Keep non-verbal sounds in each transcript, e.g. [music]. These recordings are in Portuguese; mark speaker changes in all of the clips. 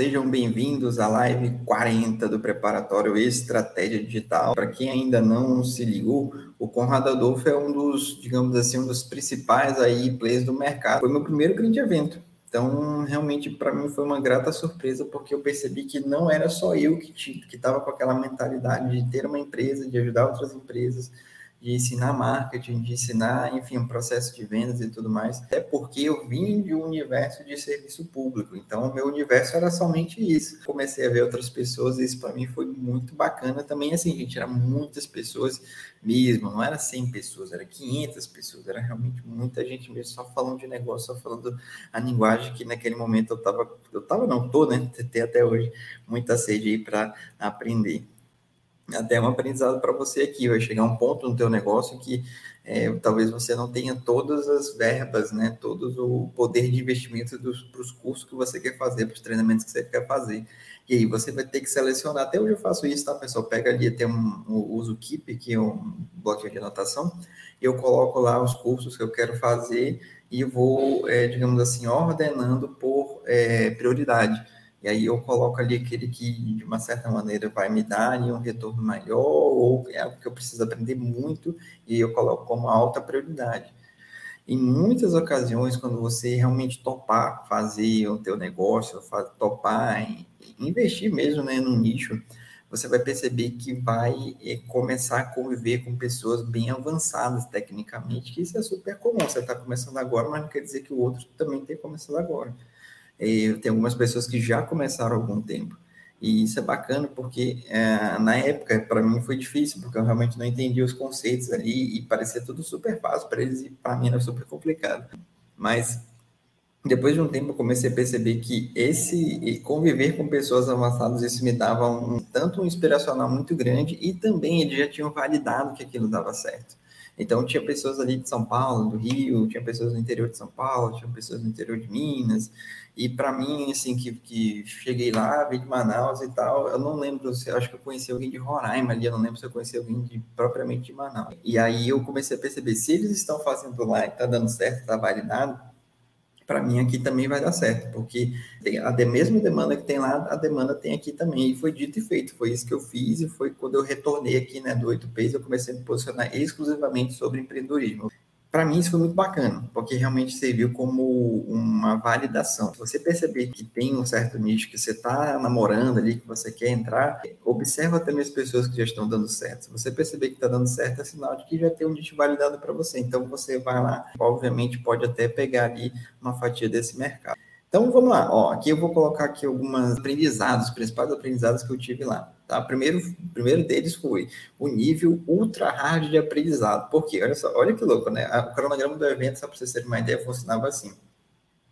Speaker 1: sejam bem-vindos à live 40 do Preparatório Estratégia Digital. Para quem ainda não se ligou, o Conrado Adolfo é um dos, digamos assim, um dos principais aí players do mercado. Foi meu primeiro grande evento. Então, realmente, para mim foi uma grata surpresa, porque eu percebi que não era só eu que estava com aquela mentalidade de ter uma empresa, de ajudar outras empresas, de ensinar marketing, de ensinar, enfim, um processo de vendas e tudo mais. Até porque eu vim de um universo de serviço público, então o meu universo era somente isso. Comecei a ver outras pessoas e isso para mim foi muito bacana também. Assim, gente, eram muitas pessoas mesmo, não era 100 pessoas, era 500 pessoas, era realmente muita gente mesmo só falando de negócio, só falando a linguagem que naquele momento eu tava, eu tava não, tô, né, [laughs] tem até hoje muita sede aí para aprender até um aprendizado para você aqui. Vai chegar um ponto no teu negócio que é, talvez você não tenha todas as verbas, né? Todo o poder de investimento para os cursos que você quer fazer, para os treinamentos que você quer fazer. E aí você vai ter que selecionar. Até hoje eu faço isso, tá, pessoal? Pega ali, tem um, um uso Keep, que é um bloquinho de anotação, eu coloco lá os cursos que eu quero fazer e vou, é, digamos assim, ordenando por é, prioridade. E aí eu coloco ali aquele que, de uma certa maneira, vai me dar um retorno maior, ou é algo que eu preciso aprender muito, e eu coloco como alta prioridade. Em muitas ocasiões, quando você realmente topar fazer o teu negócio, topar investir mesmo né, no nicho, você vai perceber que vai eh, começar a conviver com pessoas bem avançadas tecnicamente, que isso é super comum. Você está começando agora, mas não quer dizer que o outro também tenha começado agora. Tenho algumas pessoas que já começaram há algum tempo. E isso é bacana porque é, na época, para mim, foi difícil, porque eu realmente não entendia os conceitos ali e parecia tudo super fácil para eles e para mim era super complicado. Mas depois de um tempo eu comecei a perceber que esse conviver com pessoas avançadas, isso me dava um, tanto um inspiracional muito grande e também eles já tinham validado que aquilo dava certo. Então, tinha pessoas ali de São Paulo, do Rio, tinha pessoas no interior de São Paulo, tinha pessoas no interior de Minas. E para mim, assim, que, que cheguei lá, vim de Manaus e tal, eu não lembro, se acho que eu conheci alguém de Roraima ali, eu não lembro se eu conheci alguém de, propriamente de Manaus. E aí eu comecei a perceber, se eles estão fazendo lá e tá dando certo, tá validado, para mim aqui também vai dar certo, porque a mesma demanda que tem lá, a demanda tem aqui também, e foi dito e feito, foi isso que eu fiz, e foi quando eu retornei aqui, né, do 8Ps, eu comecei a me posicionar exclusivamente sobre empreendedorismo para mim isso foi muito bacana, porque realmente serviu como uma validação. Se você perceber que tem um certo nicho que você está namorando ali, que você quer entrar, observa também as pessoas que já estão dando certo. Se você perceber que está dando certo, é sinal de que já tem um nicho validado para você. Então você vai lá, obviamente pode até pegar ali uma fatia desse mercado. Então vamos lá, ó, aqui eu vou colocar aqui alguns aprendizados, os principais aprendizados que eu tive lá. Tá? Primeiro, primeiro deles foi o nível ultra hard de aprendizado. Por quê? Olha só, olha que louco, né? O cronograma do evento, só para vocês terem uma ideia, funcionava assim.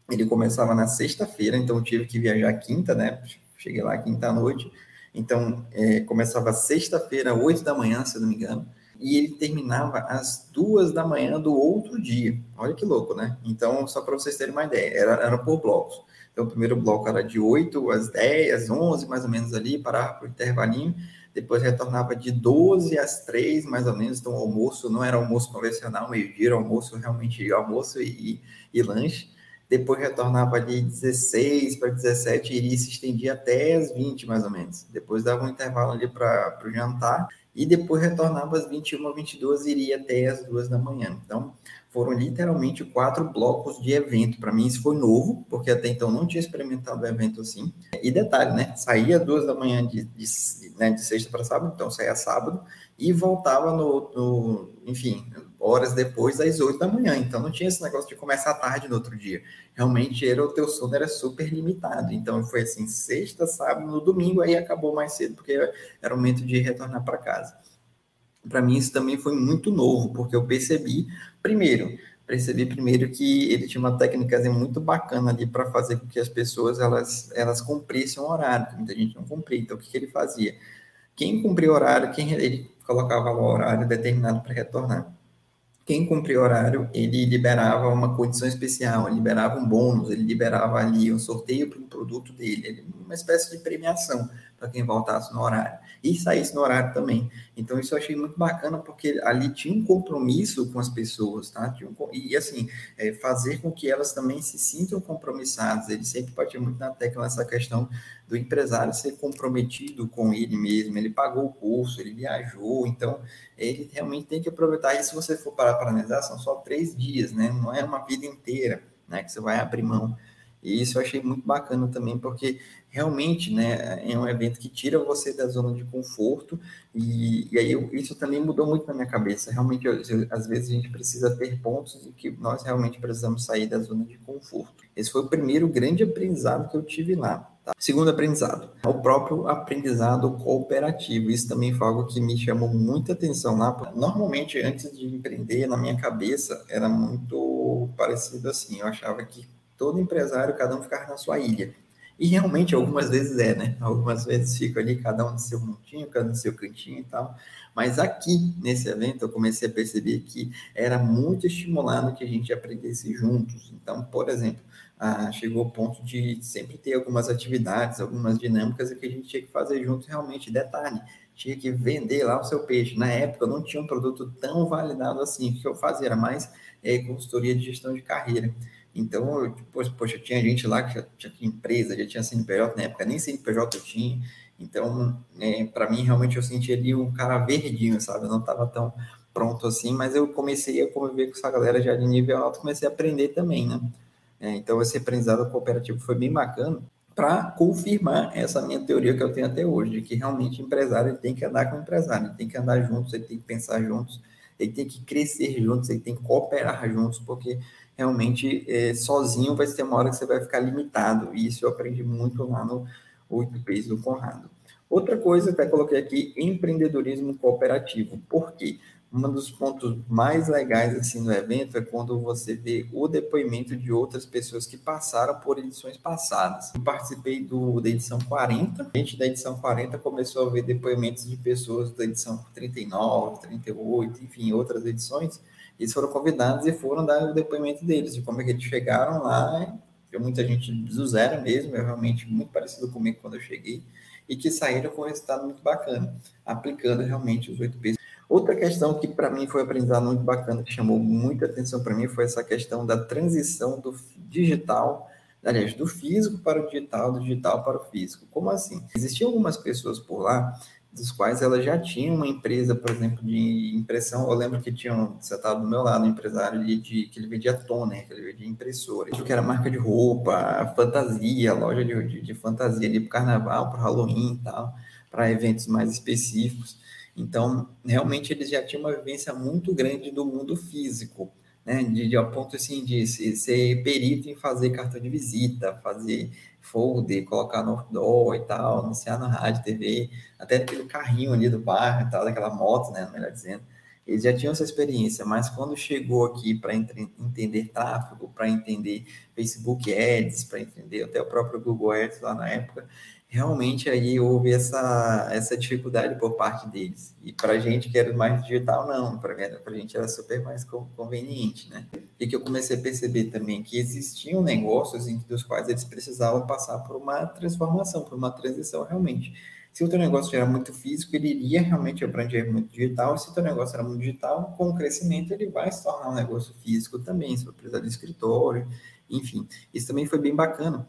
Speaker 1: Ele começava na sexta-feira, então eu tive que viajar quinta, né? Cheguei lá quinta à noite. Então, é, começava sexta-feira, oito da manhã, se eu não me engano e ele terminava às duas da manhã do outro dia. Olha que louco, né? Então, só para vocês terem uma ideia, era, era por blocos. Então, o primeiro bloco era de 8 às 10, às 11, mais ou menos ali, parava para o intervalinho, depois retornava de 12 às 3, mais ou menos, então o almoço não era almoço convencional, meio-dia, era almoço realmente almoço e, e, lanche, depois retornava ali 16 para 17 e iria se estendia até as 20, mais ou menos. Depois dava um intervalo ali para o jantar, e depois retornava às 21, 22 e iria até as 2 da manhã. Então, foram literalmente quatro blocos de evento. Para mim, isso foi novo, porque até então não tinha experimentado evento assim. E detalhe, né? Saía duas da manhã de, de, né, de sexta para sábado, então saía sábado, e voltava no, no, enfim, horas depois das oito da manhã. Então não tinha esse negócio de começar tarde no outro dia. Realmente era o teu sono era super limitado. Então foi assim, sexta, sábado, no domingo aí acabou mais cedo, porque era o momento de retornar para casa. Para mim isso também foi muito novo, porque eu percebi, primeiro, percebi primeiro que ele tinha uma técnica muito bacana ali para fazer com que as pessoas elas elas cumprissem o horário, muita gente não cumpria. Então o que, que ele fazia? Quem cumpria o horário, quem ele colocava o horário determinado para retornar quem cumpria horário, ele liberava uma condição especial, liberava um bônus, ele liberava ali um sorteio produto dele, uma espécie de premiação para quem voltasse no horário e saísse no horário também. Então isso eu achei muito bacana porque ali tinha um compromisso com as pessoas, tá? Um, e assim é, fazer com que elas também se sintam compromissadas. Ele sempre batia muito na tecla nessa questão do empresário ser comprometido com ele mesmo. Ele pagou o curso, ele viajou, então ele realmente tem que aproveitar. E se você for parar para analisar, são só três dias, né? Não é uma vida inteira, né? Que você vai abrir mão. E isso eu achei muito bacana também, porque realmente né, é um evento que tira você da zona de conforto, e, e aí eu, isso também mudou muito na minha cabeça. Realmente, eu, eu, às vezes a gente precisa ter pontos em que nós realmente precisamos sair da zona de conforto. Esse foi o primeiro grande aprendizado que eu tive lá. Tá? Segundo aprendizado, o próprio aprendizado cooperativo. Isso também foi algo que me chamou muita atenção lá. Normalmente, antes de empreender, na minha cabeça, era muito parecido assim. Eu achava que todo empresário, cada um ficava na sua ilha. E realmente algumas vezes é, né? Algumas vezes fica ali cada um no seu montinho, cada um no seu cantinho e tal. Mas aqui, nesse evento, eu comecei a perceber que era muito estimulado que a gente aprendesse juntos. Então, por exemplo, ah, chegou o ponto de sempre ter algumas atividades, algumas dinâmicas que a gente tinha que fazer junto realmente. Detalhe, tinha que vender lá o seu peixe. Na época, eu não tinha um produto tão validado assim. O que eu fazia era mais é, consultoria de gestão de carreira. Então, eu, poxa, poxa, tinha gente lá que já, já, tinha empresa, já tinha CNPJ na época, nem CNPJ eu tinha. Então, é, para mim, realmente, eu senti ali um cara verdinho, sabe? Eu não estava tão pronto assim, mas eu comecei a conviver com essa galera já de nível alto, comecei a aprender também, né? É, então, esse aprendizado cooperativo foi bem bacana para confirmar essa minha teoria que eu tenho até hoje, de que realmente empresário tem que andar com empresário, tem que andar juntos, ele tem que pensar juntos, ele tem que crescer juntos, ele tem que cooperar juntos, porque realmente é, sozinho vai ter uma hora que você vai ficar limitado. E isso eu aprendi muito lá no 8 Ps do Conrado. Outra coisa, até coloquei aqui, empreendedorismo cooperativo. Por quê? um dos pontos mais legais assim no evento é quando você vê o depoimento de outras pessoas que passaram por edições passadas. Eu participei do, da edição 40, a gente da edição 40 começou a ver depoimentos de pessoas da edição 39, 38, enfim, outras edições, eles foram convidados e foram dar o depoimento deles, de como é que eles chegaram lá. Eu, muita gente do zero mesmo, é realmente muito parecido comigo quando eu cheguei, e que saíram com um resultado muito bacana, aplicando realmente os 8 P's. Outra questão que para mim foi aprendizado muito bacana, que chamou muita atenção para mim, foi essa questão da transição do digital, aliás, do físico para o digital, do digital para o físico. Como assim? Existiam algumas pessoas por lá dos quais ela já tinha uma empresa, por exemplo, de impressão. Eu lembro que tinha, você estava do meu lado, um empresário de, de, que ele vendia toner, que ele vendia impressora, que era marca de roupa, fantasia, loja de, de, de fantasia ali para carnaval, para Halloween e tal, para eventos mais específicos. Então, realmente eles já tinham uma vivência muito grande do mundo físico, né? De, de ao ponto assim de ser perito em fazer cartão de visita, fazer folder, colocar no outdoor e tal, anunciar na rádio, TV, até aquele carrinho ali do bairro e tal, daquela moto, né, melhor dizendo. Eles já tinham essa experiência, mas quando chegou aqui para entender tráfego, para entender Facebook Ads, para entender até o próprio Google Ads lá na época, realmente aí houve essa, essa dificuldade por parte deles. E para a gente que era mais digital, não, para a gente era super mais conveniente, né? E que eu comecei a perceber também que existiam negócios em dos quais eles precisavam passar por uma transformação, por uma transição realmente. Se o teu negócio era muito físico, ele iria realmente abranger muito digital, e se o teu negócio era muito digital, com o crescimento ele vai se tornar um negócio físico também, se for precisar de escritório, enfim. Isso também foi bem bacana,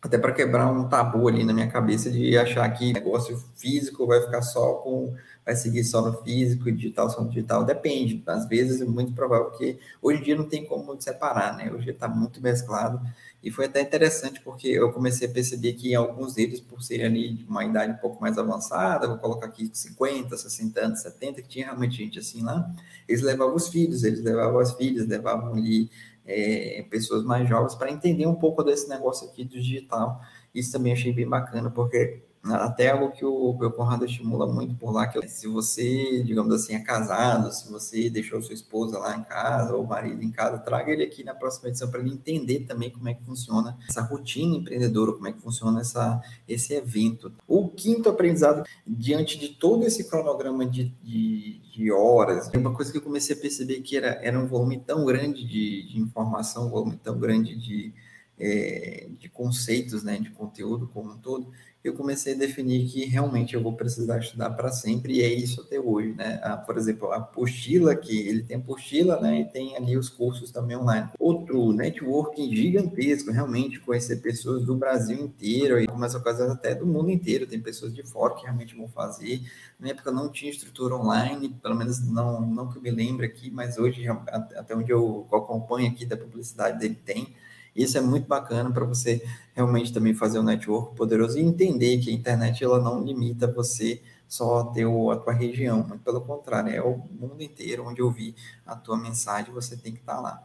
Speaker 1: até para quebrar um tabu ali na minha cabeça de achar que negócio físico vai ficar só com, vai seguir só no físico, digital só no digital, depende. Às vezes é muito provável que hoje em dia não tem como separar, né? Hoje está muito mesclado e foi até interessante porque eu comecei a perceber que alguns deles, por serem ali de uma idade um pouco mais avançada, vou colocar aqui 50, 60 anos, 70, que tinha realmente gente assim lá, eles levavam os filhos, eles levavam as filhas, levavam ali é, pessoas mais jovens para entender um pouco desse negócio aqui do digital. Isso também achei bem bacana, porque até algo que o, o Conrado estimula muito por lá, que é, se você, digamos assim, é casado, se você deixou sua esposa lá em casa, ou marido em casa, traga ele aqui na próxima edição para ele entender também como é que funciona essa rotina empreendedora, como é que funciona essa, esse evento. O quinto aprendizado, diante de todo esse cronograma de, de, de horas, uma coisa que eu comecei a perceber que era, era um volume tão grande de, de informação, um volume tão grande de é, de conceitos, né, de conteúdo como um todo, eu comecei a definir que realmente eu vou precisar estudar para sempre, e é isso até hoje, né? Ah, por exemplo, a apostila, que ele tem apostila, né? E tem ali os cursos também online. Outro networking gigantesco, realmente, conhecer pessoas do Brasil inteiro, e começa a coisas até do mundo inteiro, tem pessoas de fora que realmente vão fazer. Na época não tinha estrutura online, pelo menos não, não que eu me lembre aqui, mas hoje, até onde eu acompanho aqui da publicidade dele, tem. Isso é muito bacana para você realmente também fazer um network poderoso e entender que a internet ela não limita você só ter a tua região, muito pelo contrário, é o mundo inteiro onde eu vi a tua mensagem, você tem que estar tá lá.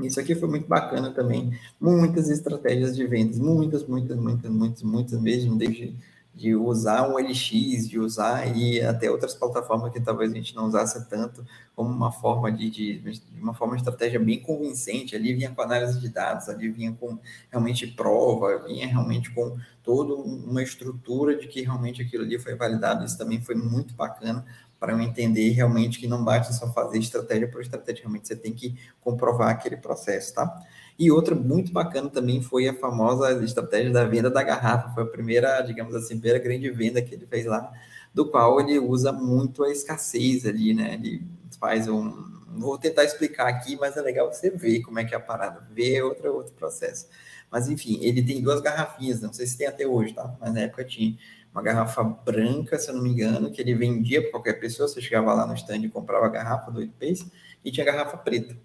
Speaker 1: Isso aqui foi muito bacana também, muitas estratégias de vendas, muitas, muitas, muitas, muitas, muitas mesmo, desde de usar um LX, de usar e até outras plataformas que talvez a gente não usasse tanto como uma forma de, de, de, uma forma de estratégia bem convincente. Ali vinha com análise de dados, ali vinha com realmente prova, vinha realmente com toda uma estrutura de que realmente aquilo ali foi validado. Isso também foi muito bacana para eu entender realmente que não basta só fazer estratégia por estratégia, realmente você tem que comprovar aquele processo, tá? E outra muito bacana também foi a famosa estratégia da venda da garrafa. Foi a primeira, digamos assim, primeira grande venda que ele fez lá, do qual ele usa muito a escassez ali, né? Ele faz um. Vou tentar explicar aqui, mas é legal você ver como é que é a parada, ver outro, outro processo. Mas enfim, ele tem duas garrafinhas, não sei se tem até hoje, tá? Mas na época tinha uma garrafa branca, se eu não me engano, que ele vendia para qualquer pessoa. Você chegava lá no stand e comprava a garrafa do Pace, e tinha garrafa preta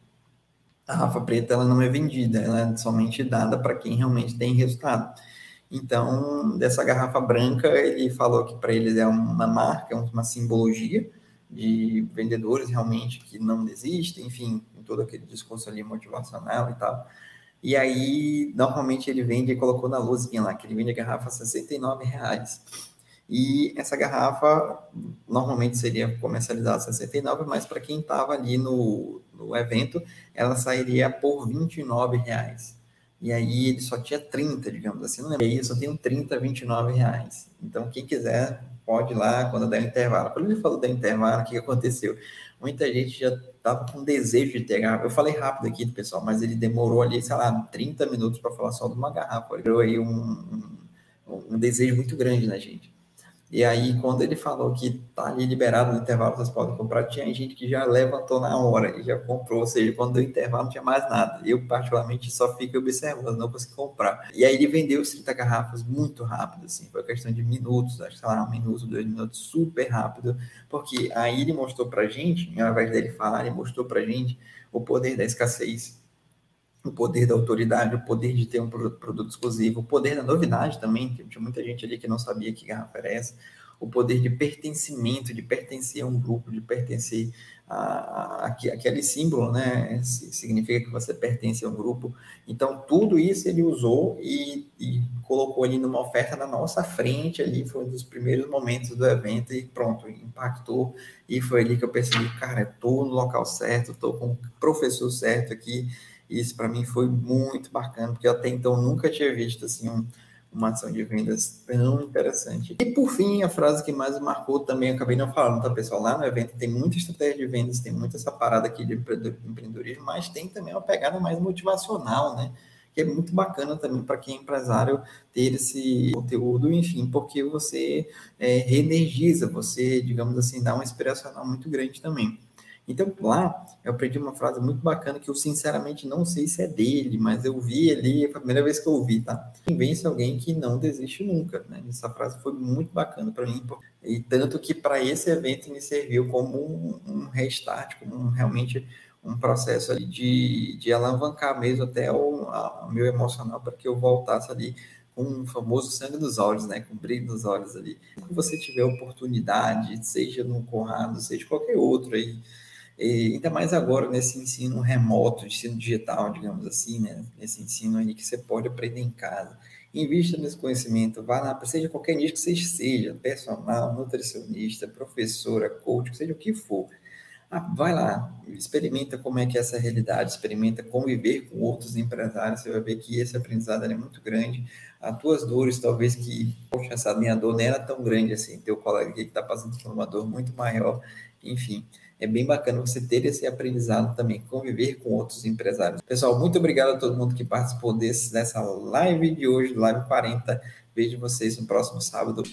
Speaker 1: a Rafa Preta ela não é vendida, ela é somente dada para quem realmente tem resultado. Então, dessa garrafa branca, ele falou que para eles é uma marca, uma simbologia de vendedores realmente que não desistem, enfim, todo aquele discurso ali motivacional e tal. E aí, normalmente ele vende, colocou na luzinha lá, que ele vende a garrafa a 69 reais. E essa garrafa normalmente seria comercializada a 69, mas para quem estava ali no, no evento, ela sairia por 29 reais. E aí ele só tinha 30, digamos assim, não lembro. E aí só tem 30, 29 reais. Então, quem quiser, pode ir lá quando der intervalo. Quando ele falou do intervalo, o que aconteceu? Muita gente já estava com desejo de ter garrafa. Eu falei rápido aqui, pessoal, mas ele demorou ali, sei lá, 30 minutos para falar só de uma garrafa. Criou aí um, um, um desejo muito grande na gente. E aí, quando ele falou que tá ali liberado no intervalo, vocês podem comprar, tinha gente que já levantou na hora e já comprou, ou seja, quando deu intervalo não tinha mais nada. Eu, particularmente, só fico observando, não consegui comprar. E aí ele vendeu os 30 garrafas muito rápido, assim, foi questão de minutos, acho que lá, um minuto, dois minutos, super rápido, porque aí ele mostrou pra gente, ao invés dele falar, ele mostrou pra gente o poder da escassez o poder da autoridade, o poder de ter um produto exclusivo, o poder da novidade também, que tinha muita gente ali que não sabia que garrafa era essa, o poder de pertencimento, de pertencer a um grupo, de pertencer a, a, aquele símbolo, né? Significa que você pertence a um grupo. Então, tudo isso ele usou e, e colocou ali numa oferta na nossa frente ali, foi um dos primeiros momentos do evento e pronto, impactou. E foi ali que eu percebi, cara, estou no local certo, estou com o professor certo aqui, isso para mim foi muito bacana, porque até então nunca tinha visto assim um, uma ação de vendas tão interessante. E por fim, a frase que mais marcou também, acabei não falando, tá, pessoal? Lá no evento tem muita estratégia de vendas, tem muita essa parada aqui de empreendedorismo, mas tem também uma pegada mais motivacional, né? Que é muito bacana também para quem é empresário ter esse conteúdo, enfim, porque você é, reenergiza, você, digamos assim, dá uma inspiracional muito grande também. Então, lá, eu aprendi uma frase muito bacana que eu, sinceramente, não sei se é dele, mas eu vi ali, foi a primeira vez que eu ouvi, tá? Convence alguém que não desiste nunca, né? Essa frase foi muito bacana para mim, e tanto que para esse evento me serviu como um, um restart, como um, realmente um processo ali de, de alavancar mesmo até o, a, o meu emocional para que eu voltasse ali com o famoso sangue nos olhos, né? Com brilho nos olhos ali. Se você tiver oportunidade, seja no Conrado, seja qualquer outro aí, e ainda mais agora nesse ensino remoto, ensino digital, digamos assim, né? Nesse ensino aí que você pode aprender em casa. Invista nesse conhecimento, vá lá, seja qualquer nicho que você seja, personal, nutricionista, professora, coach, seja o que for. Ah, vai lá, experimenta como é que é essa realidade, experimenta conviver com outros empresários, você vai ver que esse aprendizado é muito grande. As tuas dores, talvez que, poxa, essa minha dor não era tão grande assim, teu colega que está passando por uma dor muito maior, enfim é bem bacana você ter esse aprendizado também, conviver com outros empresários. Pessoal, muito obrigado a todo mundo que participou desse, dessa live de hoje, live 40. Vejo vocês no próximo sábado.